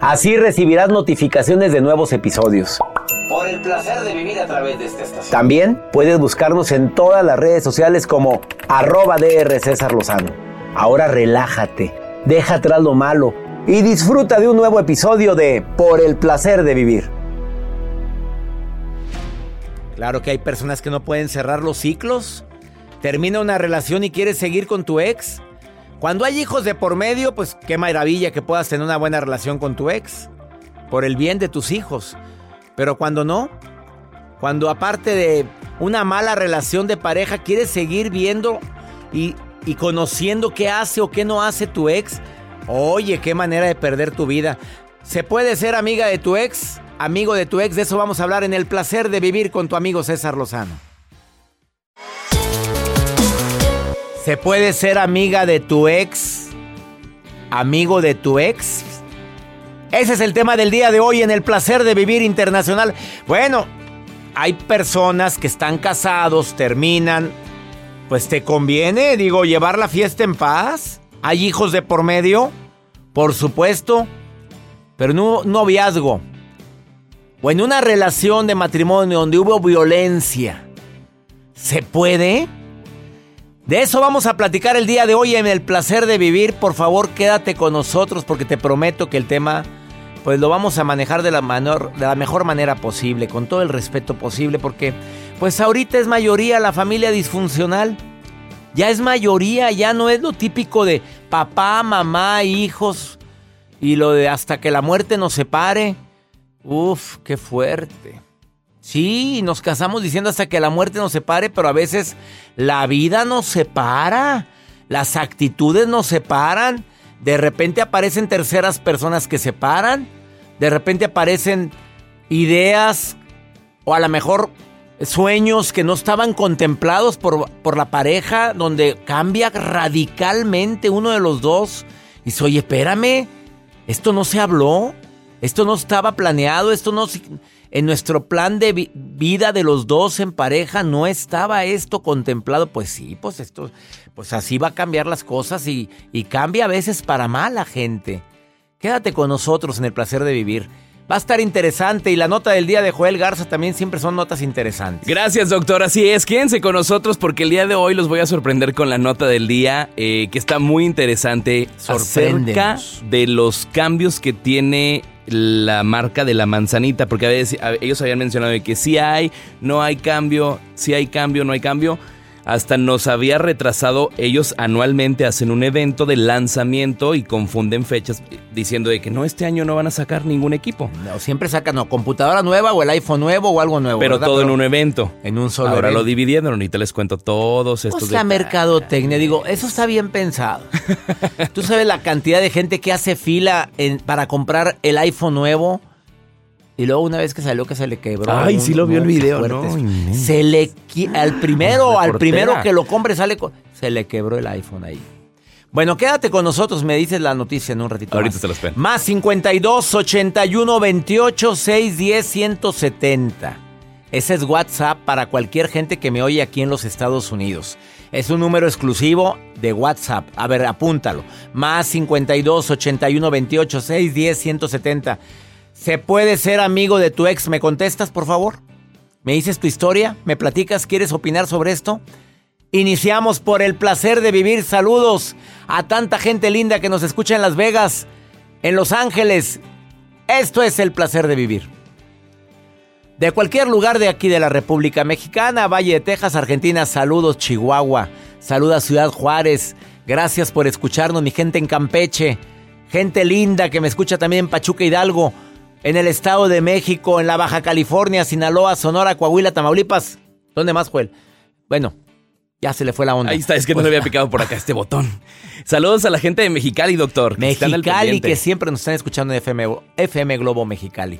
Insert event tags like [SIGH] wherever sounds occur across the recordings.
Así recibirás notificaciones de nuevos episodios. Por el placer de vivir a través de esta estación. También puedes buscarnos en todas las redes sociales como arroba DR César Lozano. Ahora relájate, deja atrás lo malo y disfruta de un nuevo episodio de Por el placer de vivir. Claro que hay personas que no pueden cerrar los ciclos. Termina una relación y quieres seguir con tu ex. Cuando hay hijos de por medio, pues qué maravilla que puedas tener una buena relación con tu ex. Por el bien de tus hijos. Pero cuando no, cuando aparte de una mala relación de pareja, quieres seguir viendo y, y, conociendo qué hace o qué no hace tu ex, oye, qué manera de perder tu vida. ¿Se puede ser amiga de tu ex? Amigo de tu ex, de eso vamos a hablar en el placer de vivir con tu amigo César Lozano. ¿Se puede ser amiga de tu ex? ¿Amigo de tu ex? Ese es el tema del día de hoy en el placer de vivir internacional. Bueno, hay personas que están casados, terminan. Pues te conviene, digo, llevar la fiesta en paz. Hay hijos de por medio, por supuesto. Pero no noviazgo. O en una relación de matrimonio donde hubo violencia. ¿Se puede? De eso vamos a platicar el día de hoy en el placer de vivir. Por favor, quédate con nosotros porque te prometo que el tema pues lo vamos a manejar de la, menor, de la mejor manera posible, con todo el respeto posible, porque pues ahorita es mayoría la familia disfuncional. Ya es mayoría, ya no es lo típico de papá, mamá, hijos y lo de hasta que la muerte nos separe. Uf, qué fuerte. Sí, nos casamos diciendo hasta que la muerte nos separe, pero a veces la vida nos separa, las actitudes nos separan, de repente aparecen terceras personas que separan, de repente aparecen ideas o a lo mejor sueños que no estaban contemplados por, por la pareja, donde cambia radicalmente uno de los dos. Y dice, oye, espérame, esto no se habló, esto no estaba planeado, esto no en nuestro plan de vi vida de los dos en pareja no estaba esto contemplado. Pues sí, pues esto, pues así va a cambiar las cosas y, y cambia a veces para mal la gente. Quédate con nosotros en el placer de vivir. Va a estar interesante y la nota del día de Joel Garza también siempre son notas interesantes. Gracias, doctor. Así es, quédense con nosotros porque el día de hoy los voy a sorprender con la nota del día eh, que está muy interesante acerca de los cambios que tiene la marca de la manzanita, porque a veces, ellos habían mencionado de que sí hay, no hay cambio, sí hay cambio, no hay cambio. Hasta nos había retrasado, ellos anualmente hacen un evento de lanzamiento y confunden fechas eh, diciendo de que no, este año no van a sacar ningún equipo. No, siempre sacan o computadora nueva o el iPhone nuevo o algo nuevo. Pero ¿verdad? todo en un evento. en un solo Ahora lo evento. dividieron, ahorita les cuento todos estos Pues la mercadotecnia, digo, eso está bien pensado. [LAUGHS] Tú sabes la cantidad de gente que hace fila en- para comprar el iPhone nuevo y luego una vez que salió que se le quebró. Ay, sí lo vio el video, fuerte no. Se le qui- al primero, al primero que lo compre sale con- se le quebró el iPhone ahí. Bueno, quédate con nosotros, me dices la noticia en un ratito. Ahorita más. te lo espero. Más 52 81 28 610 170. Ese es WhatsApp para cualquier gente que me oye aquí en los Estados Unidos. Es un número exclusivo de WhatsApp. A ver, apúntalo. Más 52 81 28 610 170. ¿Se puede ser amigo de tu ex? ¿Me contestas, por favor? ¿Me dices tu historia? ¿Me platicas? ¿Quieres opinar sobre esto? Iniciamos por el placer de vivir. Saludos a tanta gente linda que nos escucha en Las Vegas, en Los Ángeles. Esto es el placer de vivir. De cualquier lugar de aquí de la República Mexicana, Valle de Texas, Argentina, saludos Chihuahua, saluda Ciudad Juárez. Gracias por escucharnos, mi gente en Campeche, gente linda que me escucha también en Pachuca Hidalgo, en el Estado de México, en la Baja California, Sinaloa, Sonora, Coahuila, Tamaulipas. ¿Dónde más, Joel? Bueno, ya se le fue la onda. Ahí está, es que no le había picado por acá este botón. Saludos a la gente de Mexicali, doctor. Mexicali, que siempre nos están escuchando en FM, FM Globo Mexicali.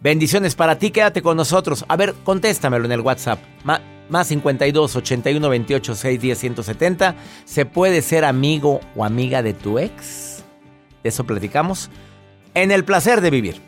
Bendiciones para ti, quédate con nosotros. A ver, contéstamelo en el WhatsApp. Ma- más 52 81 28 610 170. ¿Se puede ser amigo o amiga de tu ex? De eso platicamos. En el placer de vivir.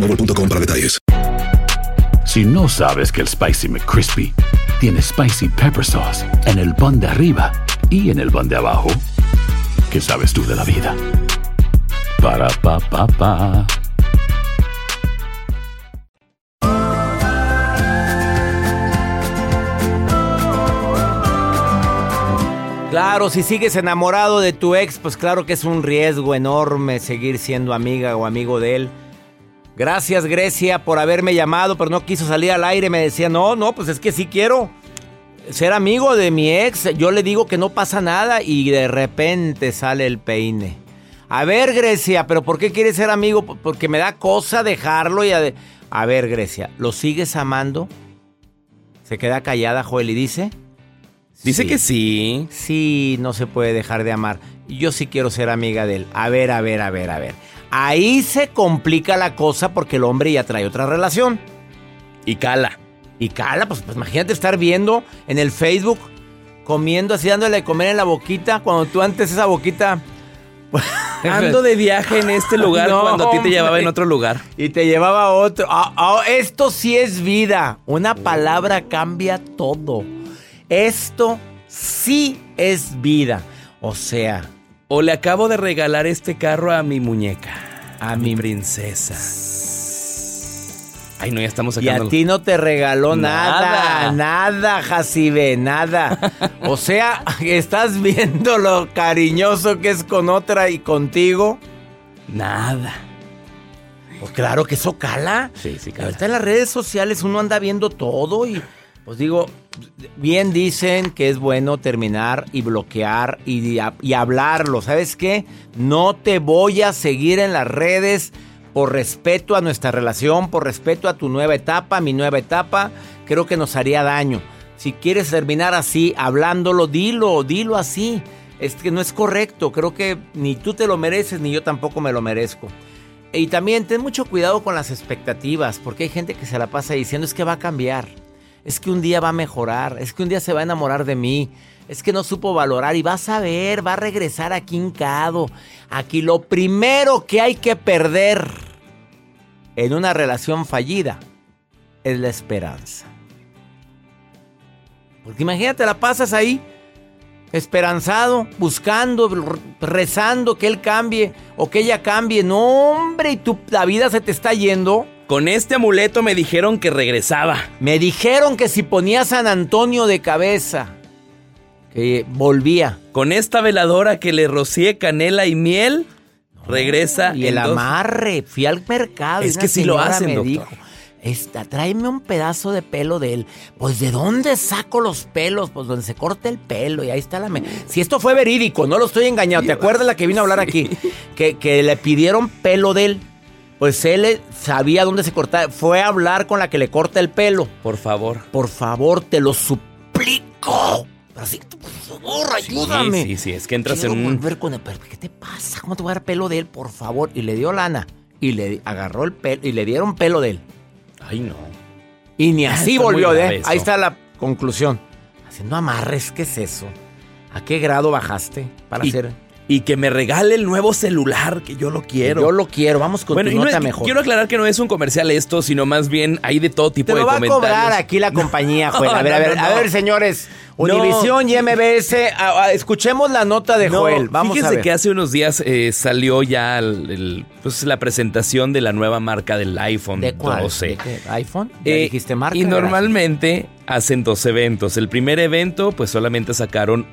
boostmobile.com para detalles. Si no sabes que el Spicy McCrispy tiene Spicy Pepper Sauce en el pan de arriba y en el pan de abajo, ¿qué sabes tú de la vida? Para, pa, pa. Claro, si sigues enamorado de tu ex, pues claro que es un riesgo enorme seguir siendo amiga o amigo de él. Gracias Grecia por haberme llamado, pero no quiso salir al aire. Me decía, no, no, pues es que sí quiero ser amigo de mi ex. Yo le digo que no pasa nada y de repente sale el peine. A ver Grecia, pero ¿por qué quieres ser amigo? Porque me da cosa dejarlo y... A, a ver Grecia, ¿lo sigues amando? Se queda callada Joel y dice... Dice que sí. Sí, no se puede dejar de amar. Yo sí quiero ser amiga de él. A ver, a ver, a ver, a ver. Ahí se complica la cosa porque el hombre ya trae otra relación. Y cala. Y cala, pues, pues imagínate estar viendo en el Facebook, comiendo así, dándole de comer en la boquita, cuando tú antes esa boquita [LAUGHS] Ando de viaje en este lugar [LAUGHS] No, cuando a ti te llevaba en otro lugar. Y te llevaba a otro. Ah, ah, esto sí es vida. Una palabra cambia todo. Esto sí es vida. O sea, O le acabo de regalar este carro a mi muñeca. A A mi princesa. Ay, no, ya estamos y sacando. a ti no te regaló nada. Nada. Jacibe, nada. O sea, [LAUGHS] estás viendo lo cariñoso que es con otra y contigo. Nada. Pues claro que eso cala. Sí, sí, Pero Ahorita en las redes sociales uno anda viendo todo y pues digo, bien dicen que es bueno terminar y bloquear y, y hablarlo. ¿Sabes qué? No te voy a seguir en las redes por respeto a nuestra relación, por respeto a tu nueva etapa, mi nueva etapa. Creo que nos haría daño. Si quieres terminar así, hablándolo, dilo, dilo así. Es que no es correcto. Creo que ni tú te lo mereces, ni yo tampoco me lo merezco. Y también ten mucho cuidado con las expectativas, porque hay gente que se la pasa diciendo es que va a cambiar, es que un día va a mejorar, es que un día se va a enamorar de mí, es que no supo valorar y vas a ver, va a regresar aquí hincado. Aquí lo primero que hay que perder en una relación fallida es la esperanza. Porque imagínate, la pasas ahí esperanzado, buscando, rezando que él cambie o que ella cambie. No, hombre, y tú, la vida se te está yendo. Con este amuleto me dijeron que regresaba. Me dijeron que si ponía San Antonio de cabeza, que volvía. Con esta veladora que le rocié canela y miel, regresa. Y el dos- amarre, fui al mercado. Es que sí lo hacen, me doctor. dijo, Esta, tráeme un pedazo de pelo de él. Pues, ¿de dónde saco los pelos? Pues, donde se corta el pelo. Y ahí está la... me- Si esto fue verídico, no lo estoy engañando. ¿Te acuerdas la que vino a hablar aquí? Que, que le pidieron pelo de él. Pues él eh, sabía dónde se cortaba. Fue a hablar con la que le corta el pelo. Por favor. Por favor, te lo suplico. Así, por favor, ayúdame. Sí, sí, sí, es que entras Quiero en un... volver con el pelo. ¿Qué te pasa? ¿Cómo te voy a dar pelo de él? Por favor. Y le dio lana. Y le agarró el pelo. Y le dieron pelo de él. Ay, no. Y ni Ah, así está volvió de. eso. Ahí está la conclusión. Haciendo amarres, ¿qué es eso? ¿A qué grado bajaste para Y, hacer? Y que me regale el nuevo celular, que yo lo quiero. Yo lo quiero. Vamos con bueno, tu y no nota mejor. quiero aclarar que no es un comercial esto, sino más bien hay de todo tipo Te de lo va a comentarios. cobrar aquí la [LAUGHS] compañía, Joel. A No, ver, a ver, a ver, señores. Univisión y MBS. a- a- escuchemos la nota de Joel. Vamos a ver. que hace unos días eh, salió ya el- el- pues, la presentación de la nueva marca del iPhone ¿De cuál? 12. ¿De qué? ¿iPhone? Ya Eh, dijiste marca. y normalmente hacen dos eventos. El primer evento, pues solamente sacaron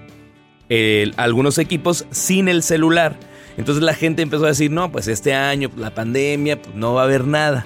algunos equipos sin el celular. Entonces la gente empezó a decir, no, pues este año, la pandemia, pues no va a haber nada.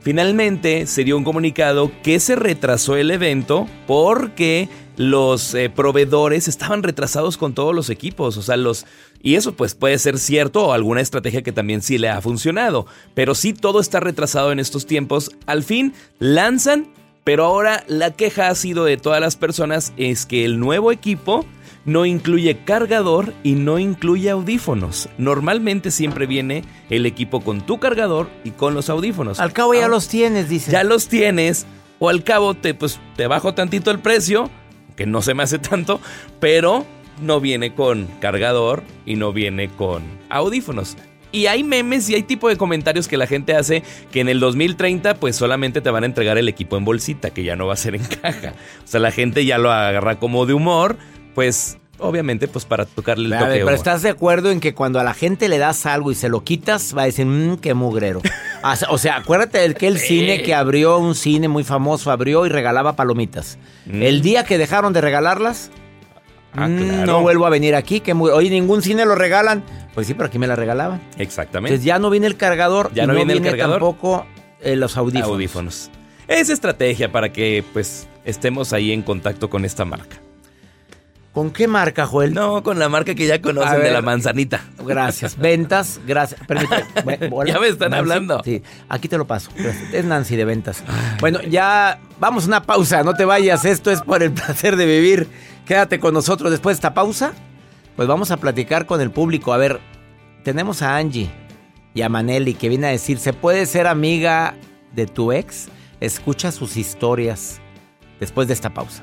Finalmente se dio un comunicado que se retrasó el evento porque los eh, proveedores estaban retrasados con todos los equipos, o sea, los y eso pues puede ser cierto o alguna estrategia que también sí le ha funcionado, pero sí todo está retrasado en estos tiempos. Al fin lanzan, pero ahora la queja ha sido de todas las personas es que el nuevo equipo no incluye cargador y no incluye audífonos. Normalmente siempre viene el equipo con tu cargador y con los audífonos. Al cabo ya Ah, los tienes, dice. ya los tienes o al cabo te pues te bajo tantito el precio, que no se me hace tanto, pero no viene con cargador y no viene con audífonos. Y hay memes y hay tipo de comentarios que la gente hace que en el 2030 pues solamente te van a entregar el equipo en bolsita, que ya no va a ser en caja. O sea, la gente ya lo agarra como de humor, pues obviamente pues para tocarle el A toque. ver, de pero estás de acuerdo en que cuando a la gente le das algo y se lo quitas, va a decir, mmm, qué mugrero. O [LAUGHS] sea, o sea, acuérdate del que el cine que abrió, un cine muy famoso, abrió y regalaba palomitas. Mm. El día que dejaron de regalarlas, Ah, claro. no vuelvo a venir aquí, que muy, oye, ningún cine lo regalan. Pues sí, pero aquí me la regalaban. Exactamente. Entonces ya no viene el cargador, Ya no, viene viene, el cargador. tampoco eh, los audífonos. audífonos. Es estrategia para que pues estemos ahí en contacto con esta marca. ¿Con qué marca, Joel? No, con la marca que ya conocen de la manzanita. Gracias. Ventas, gracias. Permítame. [LAUGHS] Bu- hola, Ya me están Nancy. hablando. Sí, aquí te lo paso. [LAUGHS] Es Nancy de ventas. Bueno, ya vamos a una pausa. No te vayas. Esto es por el placer de vivir. Quédate con nosotros después de esta pausa. Pues vamos a platicar con el público. A ver, tenemos a Angie y a Maneli que viene a decir, ¿se puede ser amiga de tu ex? Escucha sus historias después de esta pausa.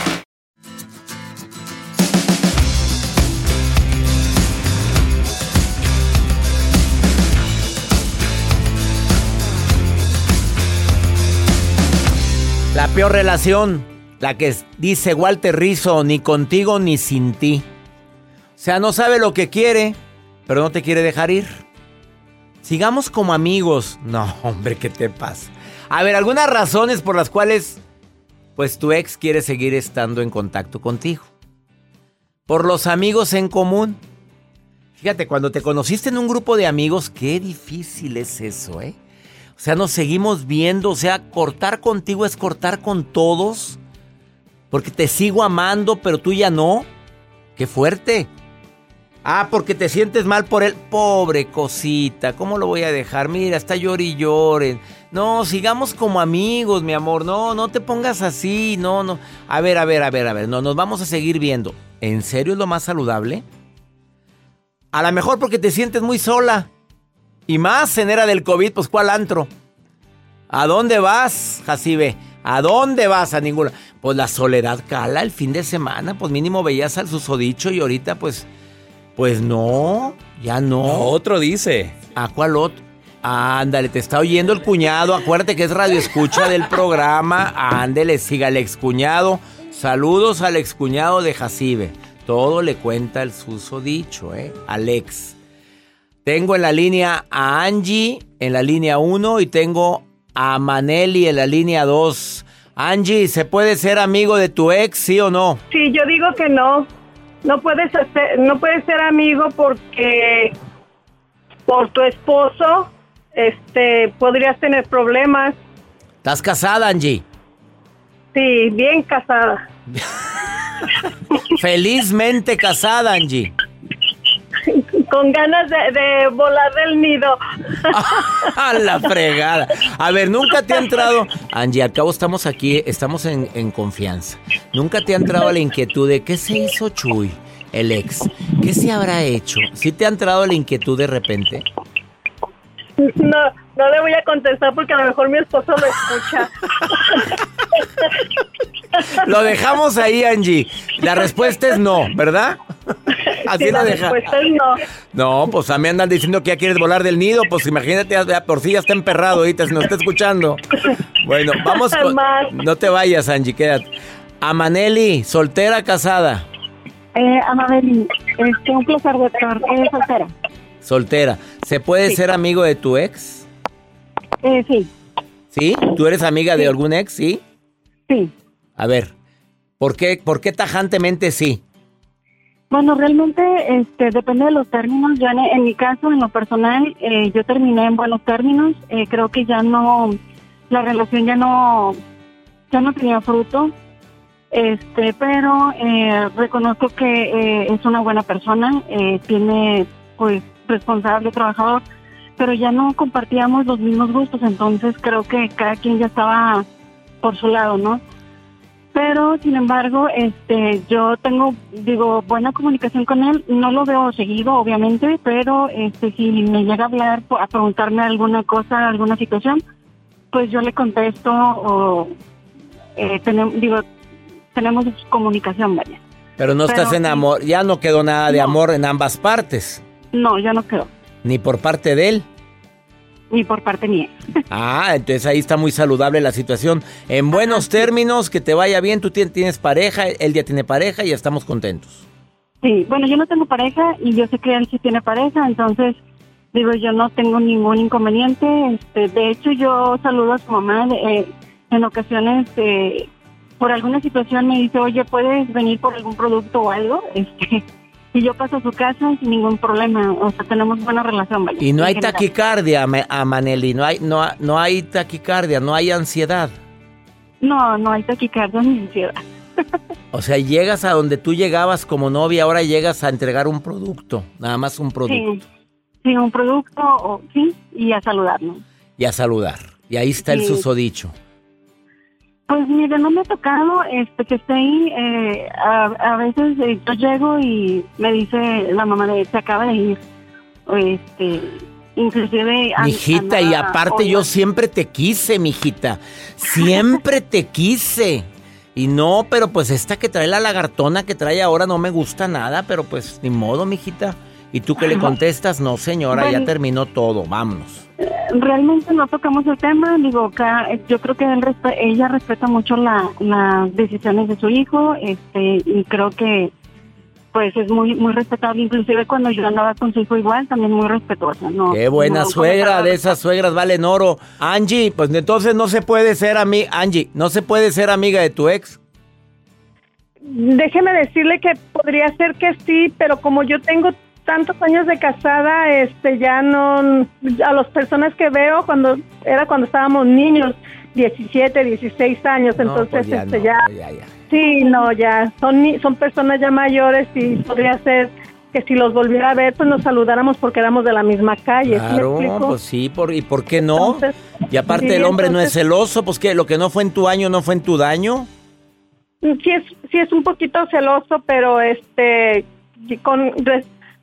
La peor relación, la que dice Walter Rizzo, ni contigo ni sin ti. O sea, no sabe lo que quiere, pero no te quiere dejar ir. Sigamos como amigos. No, [LAUGHS] hombre, ¿qué te pasa? A ver, algunas razones por las cuales, pues tu ex quiere seguir estando en contacto contigo. Por los amigos en común. Fíjate, cuando te conociste en un grupo de amigos, qué difícil es eso, ¿eh? O sea, nos seguimos viendo, o sea, cortar contigo es cortar con todos. Porque te sigo amando, pero tú ya no. Qué fuerte. Ah, porque te sientes mal por él. Pobre cosita, ¿cómo lo voy a dejar? Mira, está llor y lloren. No, sigamos como amigos, mi amor. No, no te pongas así. No, no. A ver, a ver, a ver, a ver. No, nos vamos a seguir viendo. ¿En serio es lo más saludable? A lo mejor porque te sientes muy sola. Y más en era del COVID, pues ¿cuál antro? ¿A dónde vas, Jacibe? ¿A dónde vas? A ninguna. Pues la soledad cala el fin de semana. Pues mínimo veías al susodicho y ahorita pues... Pues no, ya no. otro dice. ¿A cuál otro? Ándale, te está oyendo el cuñado. Acuérdate que es radio escucha del programa. Ándale, siga el excuñado. Saludos al excuñado de Jacibe. Todo le cuenta el susodicho, ¿eh? Alex. Tengo en la línea a Angie en la línea 1 y tengo a Maneli en la línea 2. Angie, ¿se puede ser amigo de tu ex, sí o no? Sí, yo digo que no. No puedes hacer, no puedes ser amigo porque por tu esposo este podrías tener problemas. ¿Estás casada, Angie? Sí, bien casada. [LAUGHS] Felizmente casada, Angie. Con ganas de, de volar del nido. [LAUGHS] A la fregada. A ver, nunca te ha entrado. Angie, al cabo estamos aquí, estamos en, en confianza. Nunca te ha entrado la inquietud de qué se hizo Chuy, el ex. ¿Qué se habrá hecho? ¿Sí te ha entrado la inquietud de repente? No, no le voy a contestar porque a lo mejor mi esposo lo escucha. [LAUGHS] Lo dejamos ahí, Angie. La respuesta es no, ¿verdad? [LAUGHS] Así Sí, la deja. respuesta es no. No, pues a mí andan diciendo que ya quieres volar del nido. Pues imagínate, por si ya está emperrado ahorita, si no está escuchando. Bueno, vamos con... No te vayas, Angie, quédate. A Maneli, soltera, casada. Eh, Amabeli, este, un placer, doctor. Eh, soltera. Soltera. ¿Se puede Sí. ser amigo de tu ex? Eh, sí, ¿Sí? ¿Tú eres amiga de algún ex? ¿Sí? sí. A ver, ¿por qué, por qué tajantemente sí? Bueno, realmente este, depende de los términos. Ya en, mi caso, en lo personal, eh, yo terminé en buenos términos. Eh, creo que ya no, la relación ya no, ya no tenía fruto. Este, pero eh, reconozco que eh, es una buena persona, eh, tiene, pues, responsable, trabajador, pero ya no compartíamos los mismos gustos. Entonces creo que cada quien ya estaba por su lado, ¿no? Pero, sin embargo, este, yo tengo, digo, buena comunicación con él. No lo veo seguido, obviamente, pero este, si me llega a hablar, a preguntarme alguna cosa, alguna situación, pues yo le contesto o eh, tenemos, digo, tenemos comunicación, vaya. Pero no estás en amor, ya no quedó nada de No. amor en ambas partes, No, ya no quedó, ni por parte de él. Ni por parte mía. Ah, entonces ahí está muy saludable la situación. En buenos términos, que te vaya bien, tú tien- tienes pareja, él ya tiene pareja y estamos contentos. Sí, bueno, yo no tengo pareja y yo sé que él sí tiene pareja, entonces digo, yo no tengo ningún inconveniente. Este, de hecho, yo saludo a su mamá eh, en ocasiones. eh, por alguna situación me dice, oye, ¿puedes venir por algún producto o algo? [LAUGHS] Este, y yo paso a su casa sin ningún problema. O sea, tenemos buena relación, vaya. Y no hay general. taquicardia, a Maneli, no hay, no, no hay taquicardia, no hay ansiedad. No, no hay taquicardia ni ansiedad. O sea, llegas a donde tú llegabas como novia, ahora llegas a entregar un producto, nada más un producto, Sí, sí, un producto, o, sí, y a saludarnos. y a saludar. Y ahí está el susodicho. Pues mire, no me ha tocado este, que esté ahí. eh, a, a veces eh, yo llego y me dice la mamá de se acaba de ir. O, Este, inclusive... Mijita, y aparte yo siempre te quise, mijita. [LAUGHS] Siempre te quise. Y no, pero pues esta que trae la lagartona que trae ahora no me gusta nada, pero pues ni modo, mijita. ¿Y tú qué le contestas? No, señora, ya terminó todo, vámonos. Realmente no tocamos el tema. Digo, acá, eh, yo creo que él ella respeta mucho la- las decisiones de su hijo este y creo que pues es muy muy respetable. Inclusive cuando yo andaba con su hijo igual, también muy respetuosa. No, Qué buena no suegra, de esas suegras valen oro. Angie, pues entonces no se puede ser amiga, Angie, no se puede ser amiga de tu ex. Déjeme decirle que podría ser que sí, pero como yo tengo tantos años de casada, este ya no a las personas que veo cuando era cuando estábamos niños, 17, 16 años, No, entonces pues ya este no, ya, ya, ya. sí, no, ya son son personas ya mayores y podría ser que si los volviera a ver, pues nos saludáramos porque éramos de la misma calle. ¿sí Claro, explico? pues sí, por, ¿y por qué no? Entonces, y aparte sí, el hombre no es entonces- celoso, pues que lo que no fue en tu año no fue en tu daño. sí es sí es un poquito celoso pero este con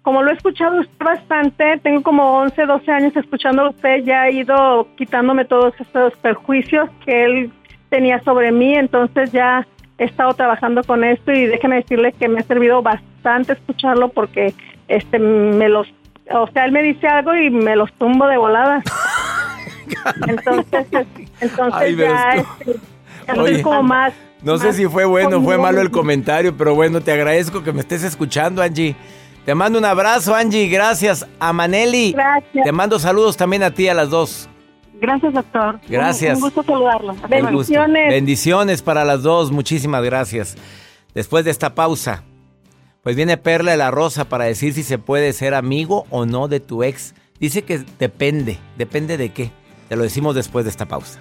como lo he escuchado usted bastante tengo como 11 12 años escuchándolo usted ya ha ido quitándome todos estos perjuicios que él tenía sobre mí entonces ya he estado trabajando con esto y déjeme decirle que me ha servido bastante escucharlo porque este me los o sea él me dice algo y me los tumbo de volada [LAUGHS] entonces entonces Ay, ya este, Oye. como más No sé si fue bueno o fue malo el comentario, pero bueno, te agradezco que me estés escuchando, Angie. Te mando un abrazo, Angie. Gracias. A Maneli. Gracias. Te mando saludos también a ti, a las dos. Gracias, doctor. Gracias. Un, un gusto saludarlo. Gusto. Bendiciones para las dos. Muchísimas gracias. Después de esta pausa, pues viene Perla de la Rosa para decir si se puede ser amigo o no de tu ex. Dice que depende. ¿Depende de qué? Te lo decimos después de esta pausa.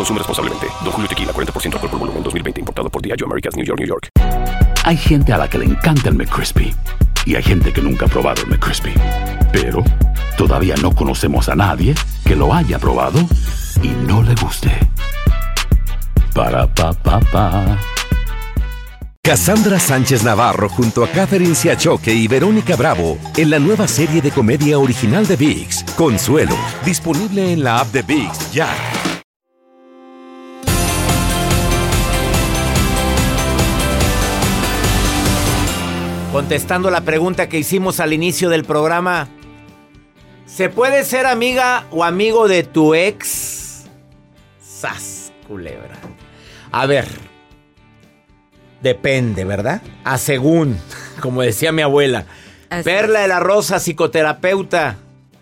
Consume responsablemente. Don Julio Tequila, 40% alcohol por volumen, 2020. Importado por Diageo Americas, New York, New York. Hay gente a la que le encanta el McCrispy y hay gente que nunca ha probado el McCrispy. Pero todavía no conocemos a nadie que lo haya probado y no le guste. Para pa pa pa. Cassandra Sánchez Navarro junto a Catherine Siachoque y Verónica Bravo en la nueva serie de comedia original de VIX, Consuelo, disponible en la app de VIX ya. Contestando la pregunta que hicimos al inicio del programa, ¿se puede ser amiga o amigo de tu ex? Sas, culebra. A ver, depende, ¿verdad? A según, [LAUGHS] como decía mi abuela. Así Perla de la Rosa, psicoterapeuta,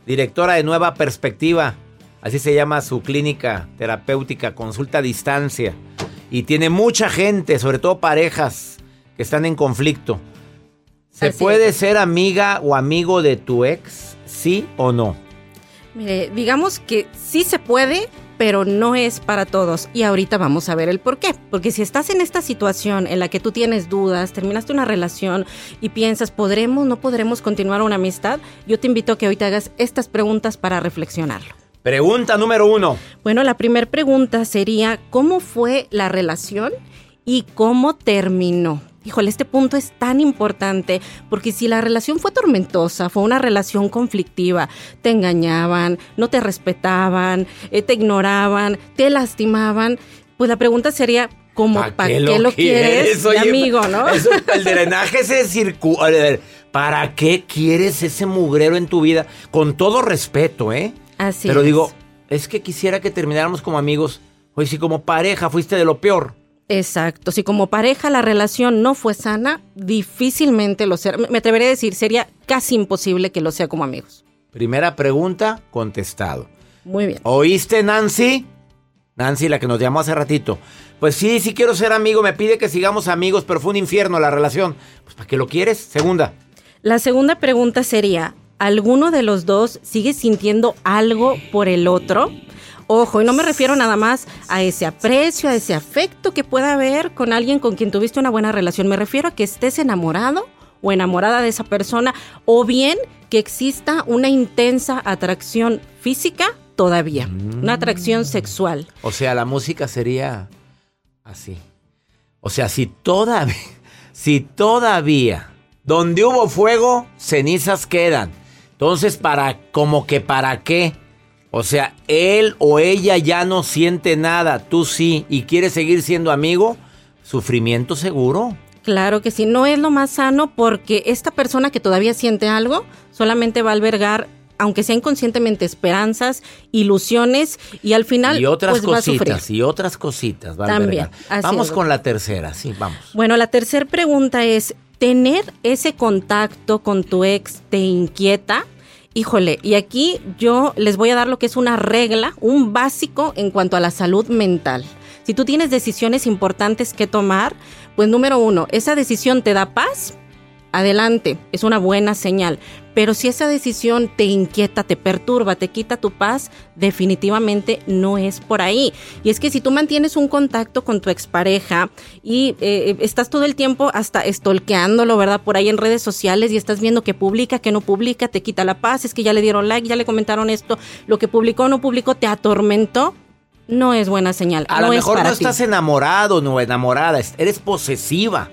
directora de Nueva Perspectiva. Así se llama su clínica terapéutica, consulta a distancia. Y tiene mucha gente, sobre todo parejas que están en conflicto. ¿Se puede ser amiga o amigo de tu ex? ¿Sí o no? Mire, digamos que sí se puede, pero no es para todos. Y ahorita vamos a ver el por qué. Porque si estás en esta situación en la que tú tienes dudas, terminaste una relación y piensas, ¿podremos, no podremos continuar una amistad? Yo te invito a que hoy te hagas estas preguntas para reflexionarlo. Pregunta número uno. Bueno, la primera pregunta sería, ¿cómo fue la relación y cómo terminó? Híjole, este punto es tan importante porque si la relación fue tormentosa, fue una relación conflictiva, te engañaban, no te respetaban, eh, te ignoraban, te lastimaban, pues la pregunta sería, ¿cómo, para qué, lo quieres, Oye, amigo, no? [LAUGHS] eso, el drenaje se circula. ¿Para qué quieres ese mugrero en tu vida? Con todo respeto, ¿eh? Así Pero es. digo, es que quisiera que termináramos como amigos. Oye, si como pareja fuiste de lo peor. Exacto, si como pareja la relación no fue sana, difícilmente lo será. Me atrevería a decir, sería casi imposible que lo sea como amigos. Primera pregunta, contestado. Muy bien. ¿Oíste, Nancy? Nancy, la que nos llamó hace ratito. Pues sí, sí quiero ser amigo. Me pide que sigamos amigos, pero fue un infierno la relación. Pues ¿para qué lo quieres? Segunda. La segunda pregunta sería, ¿alguno de los dos sigue sintiendo algo por el otro? Ojo, y no me refiero nada más a ese aprecio, a ese afecto que pueda haber con alguien con quien tuviste una buena relación. Me refiero a que estés enamorado o enamorada de esa persona, o bien que exista una intensa atracción física todavía, una atracción sexual. O sea, la música sería así. O sea, si todavía, [LAUGHS] si todavía, donde hubo fuego, cenizas quedan. Entonces, para, como que para qué. O sea, él o ella ya no siente nada, tú sí, y quieres seguir siendo amigo, sufrimiento seguro. Claro que sí, no es lo más sano porque esta persona que todavía siente algo solamente va a albergar, aunque sea inconscientemente, esperanzas, ilusiones y al final y otras pues va a sufrir. cositas, y otras cositas. va a También, así Vamos con la tercera, sí, vamos. Bueno, la tercera pregunta es, ¿tener ese contacto con tu ex te inquieta? Híjole, y aquí yo les voy a dar lo que es una regla, un básico en cuanto a la salud mental. Si tú tienes decisiones importantes que tomar, pues número uno, esa decisión te da paz, adelante, es una buena señal. Pero si esa decisión te inquieta, te perturba, te quita tu paz, definitivamente no es por ahí. Y es que si tú mantienes un contacto con tu expareja y eh, estás todo el tiempo hasta estolqueándolo, ¿verdad? Por ahí en redes sociales y estás viendo que publica, que no publica, te quita la paz, es que ya le dieron like, ya le comentaron esto, lo que publicó o no publicó te atormentó, no es buena señal. A no lo mejor no ti. estás enamorado no enamorada, es- eres posesiva.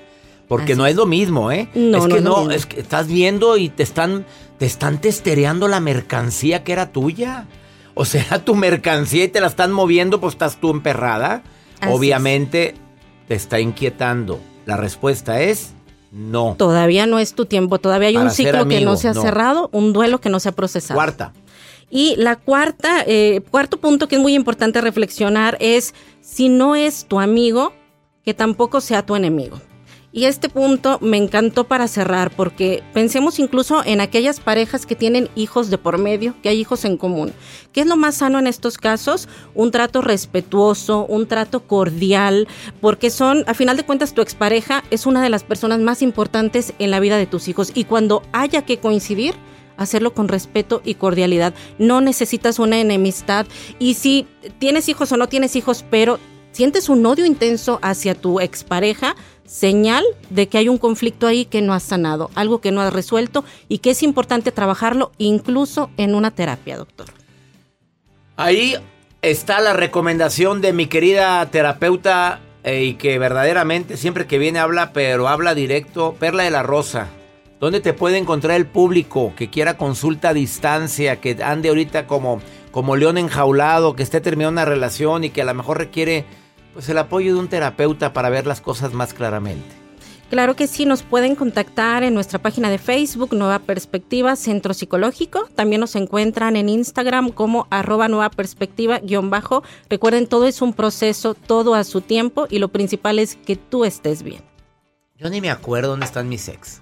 Porque Así no es lo mismo, ¿eh? No, es no que no, mismo. es que estás viendo y te están, te están testereando la mercancía que era tuya. O sea, tu mercancía y te la están moviendo, pues estás tú emperrada. Así Obviamente te está inquietando. La respuesta es no. Todavía no es tu tiempo, todavía hay Para un ciclo que no se ha no. cerrado, un duelo que no se ha procesado. Cuarta. Y la cuarta, eh, cuarto punto que es muy importante reflexionar es si no es tu amigo, que tampoco sea tu enemigo. Y este punto me encantó para cerrar porque pensemos incluso en aquellas parejas que tienen hijos de por medio, que hay hijos en común. ¿Qué es lo más sano en estos casos? Un trato respetuoso, un trato cordial, porque son, a final de cuentas, tu expareja es una de las personas más importantes en la vida de tus hijos. Y cuando haya que coincidir, hacerlo con respeto y cordialidad. No necesitas una enemistad. Y si tienes hijos o no tienes hijos, pero sientes un odio intenso hacia tu expareja, señal de que hay un conflicto ahí que no has sanado, algo que no has resuelto y que es importante trabajarlo incluso en una terapia, doctor. Ahí está la recomendación de mi querida terapeuta eh, y que verdaderamente siempre que viene habla, pero habla directo, Perla de la Rosa. ¿Dónde te puede encontrar el público que quiera consulta a distancia, que ande ahorita como, como león enjaulado, que esté terminando una relación y que a lo mejor requiere pues el apoyo de un terapeuta para ver las cosas más claramente? Claro que sí, nos pueden contactar en nuestra página de Facebook, Nueva Perspectiva Centro Psicológico. También nos encuentran en Instagram como arroba nueva perspectiva guion bajo. Recuerden, todo es un proceso, todo a su tiempo y lo principal es que tú estés bien. Yo ni me acuerdo dónde están mis ex.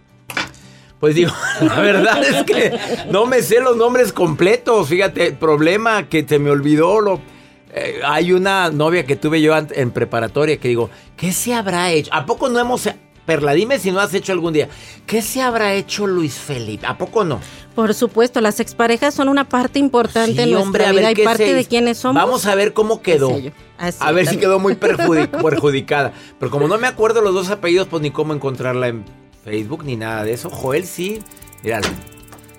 Pues digo, [LAUGHS] la verdad es que no me sé los nombres completos. Fíjate, problema que se me olvidó lo... eh, hay una novia que tuve yo en preparatoria que digo, ¿qué se habrá hecho? ¿A poco no hemos... Perla, dime si no has hecho algún día. ¿Qué se habrá hecho Luis Felipe? ¿A poco no? Por supuesto, las exparejas son una parte importante Sí, en nuestra hombre, a vida y parte se de quiénes somos. Vamos a ver cómo quedó. Así, A ver si quedó muy perjudi- [LAUGHS] perjudicada. Pero como no me acuerdo los dos apellidos, pues ni cómo encontrarla en Facebook ni nada de eso. Joel sí. Míralo.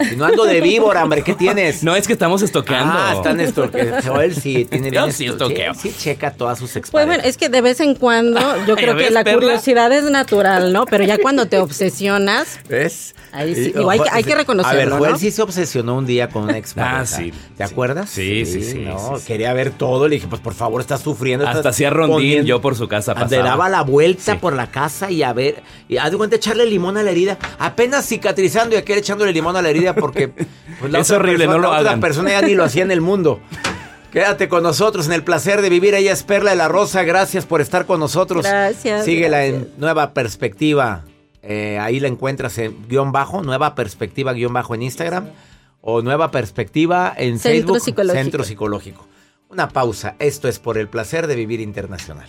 Si no ando de víbora, hombre, ¿qué tienes? No, es que estamos estoqueando. Ah, están estoqueando. Joel sí tiene bien Yo sí esto- estoqueo. Sí, sí checa todas sus Pues exparejas. bueno, es que de vez en cuando [LAUGHS] yo creo que ves, la Perla. curiosidad es natural, ¿no? Pero ya cuando te obsesionas, ¿Ves? Ahí sí, hay que- hay que A ver, reconocerlo, Joel ¿no? sí se obsesionó un día con una ex Ah, sí. ¿Te acuerdas? Sí, sí, sí, No, sí, sí. quería ver todo. Le dije, pues por favor, estás sufriendo. Hasta hacía rondín poniendo- yo por su casa Le pasaba. daba la vuelta por la casa y a ver, y haz de cuenta echarle limón a la herida, apenas cicatrizando y aquel echándole limón a la herida porque pues, [LAUGHS] Es horrible, no lo la otra hagan. persona ya ni lo hacía en el mundo. [LAUGHS] Quédate con nosotros en el placer de vivir. Ella es Perla de la Rosa. Gracias por estar con nosotros. Gracias, Síguela en Nueva Perspectiva. Eh, ahí la encuentras en guion bajo, Nueva Perspectiva guion bajo en Instagram o Nueva Perspectiva en Centro Facebook. Psicológico. Centro Psicológico. Una pausa. Esto es por el placer de vivir internacional.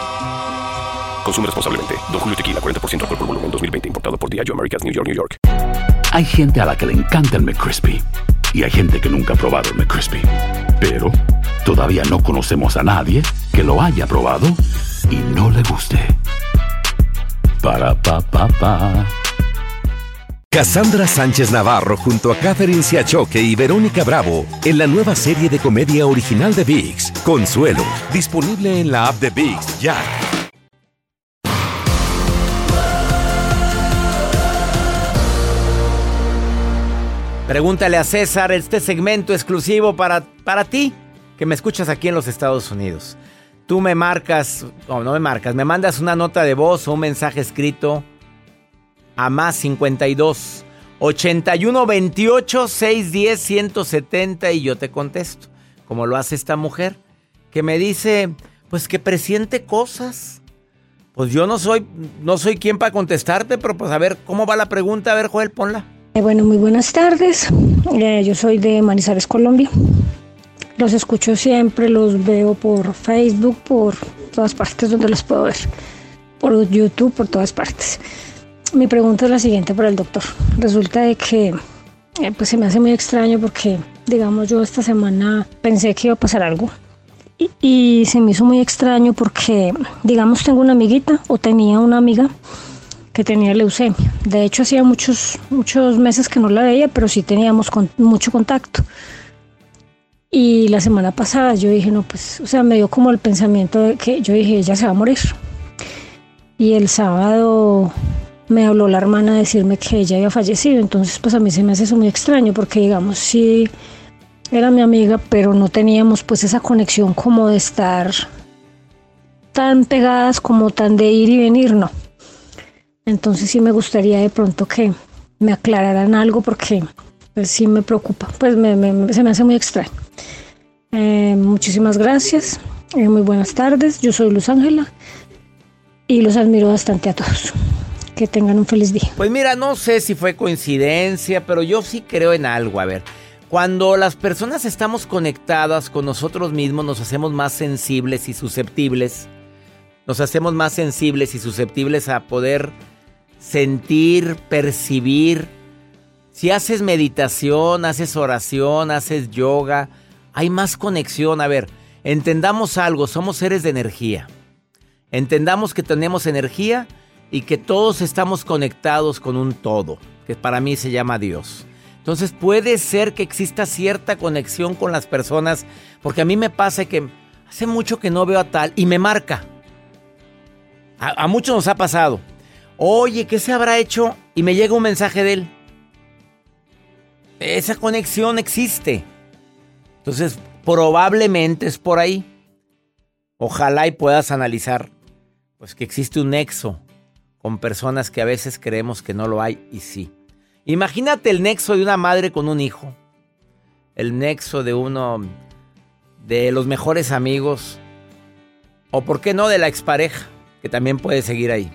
Consume responsablemente. Don Julio Tequila, 40% alcohol por volumen, 2020. Importado por Diageo Americas, New York, New York. Hay gente a la que le encanta el McCrispy y hay gente que nunca ha probado el McCrispy. Pero todavía no conocemos a nadie que lo haya probado y no le guste. Para pa pa pa. Cassandra Sánchez Navarro junto a Catherine Siachoque y Verónica Bravo en la nueva serie de comedia original de VIX, Consuelo, disponible en la app de VIX ya. Pregúntale a César este segmento exclusivo para, para ti, que me escuchas aquí en los Estados Unidos. Tú me marcas, o no me marcas, me mandas una nota de voz o un mensaje escrito a más 52 81 28 610 170 y yo te contesto, como lo hace esta mujer, que me dice, pues que presiente cosas. Pues yo no soy, no soy quien para contestarte, pero pues a ver, ¿cómo va la pregunta? A ver, Joel, ponla. Eh, bueno, muy buenas tardes. Eh, yo soy de Manizales, Colombia. Los escucho siempre, los veo por Facebook, por todas partes donde los puedo ver. Por YouTube, por todas partes. Mi pregunta es la siguiente para el doctor. Resulta de que eh, pues se me hace muy extraño porque, digamos, yo esta semana pensé que iba a pasar algo. Y, y se me hizo muy extraño porque, digamos, tengo una amiguita o tenía una amiga que tenía leucemia. De hecho, hacía muchos, muchos meses que no la veía, pero sí teníamos mucho contacto. Y la semana pasada yo dije, no, pues, o sea, me dio como el pensamiento de que yo dije, ella se va a morir. Y el sábado me habló la hermana a decirme que ella había fallecido. Entonces, pues a mí se me hace eso muy extraño porque, digamos, sí era mi amiga, pero no teníamos pues esa conexión como de estar tan pegadas, como tan de ir y venir, no. Entonces sí me gustaría de pronto que me aclararan algo porque pues, sí me preocupa, pues me- se me hace muy extraño. Eh, muchísimas gracias, eh, muy buenas tardes, yo soy Luz Ángela y los admiro bastante a todos. Que tengan un feliz día. Pues mira, no sé si fue coincidencia, pero yo sí creo en algo. A ver, cuando las personas estamos conectadas con nosotros mismos, nos hacemos más sensibles y susceptibles. Nos hacemos más sensibles y susceptibles a poder sentir, percibir. Si haces meditación, haces oración, haces yoga, hay más conexión. A ver, entendamos algo, somos seres de energía. Entendamos que tenemos energía y que todos estamos conectados con un todo, que para mí se llama Dios. Entonces puede ser que exista cierta conexión con las personas, porque a mí me pasa que hace mucho que no veo a tal y me marca. A, muchos nos ha pasado. Oye, ¿qué se habrá hecho? Y me llega un mensaje de él. Esa conexión existe. Entonces, probablemente es por ahí. Ojalá y puedas analizar, pues que existe un nexo con personas que a veces creemos que no lo hay y sí. Imagínate el nexo de una madre con un hijo. El nexo de uno de los mejores amigos. O por qué no de la expareja que también puede seguir ahí.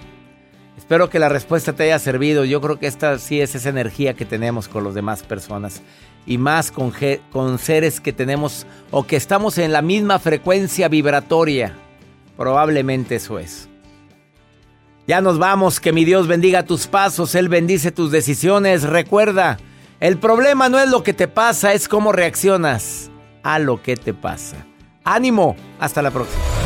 Espero que la respuesta te haya servido. Yo creo que esta sí es esa energía que tenemos con las demás personas. Y más con, con seres que tenemos o que estamos en la misma frecuencia vibratoria. Probablemente eso es. Ya nos vamos, que mi Dios bendiga tus pasos, Él bendice tus decisiones. Recuerda, el problema no es lo que te pasa, es cómo reaccionas a lo que te pasa. Ánimo, hasta la próxima.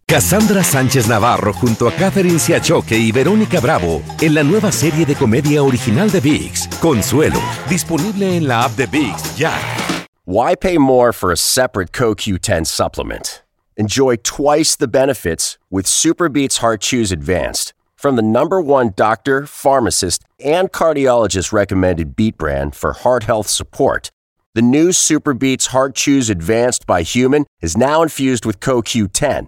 Cassandra Sánchez Navarro junto a Catherine Siachoque y Verónica Bravo en la nueva serie de comedia original de VIX, Consuelo, disponible en la app de VIX ya. Why pay more for a separate CoQ10 supplement? Enjoy twice the benefits with Superbeats Heart Chews Advanced from the number one doctor, pharmacist, and cardiologist recommended beat brand for heart health support. The new Superbeats Heart Chews Advanced by Human is now infused with CoQ10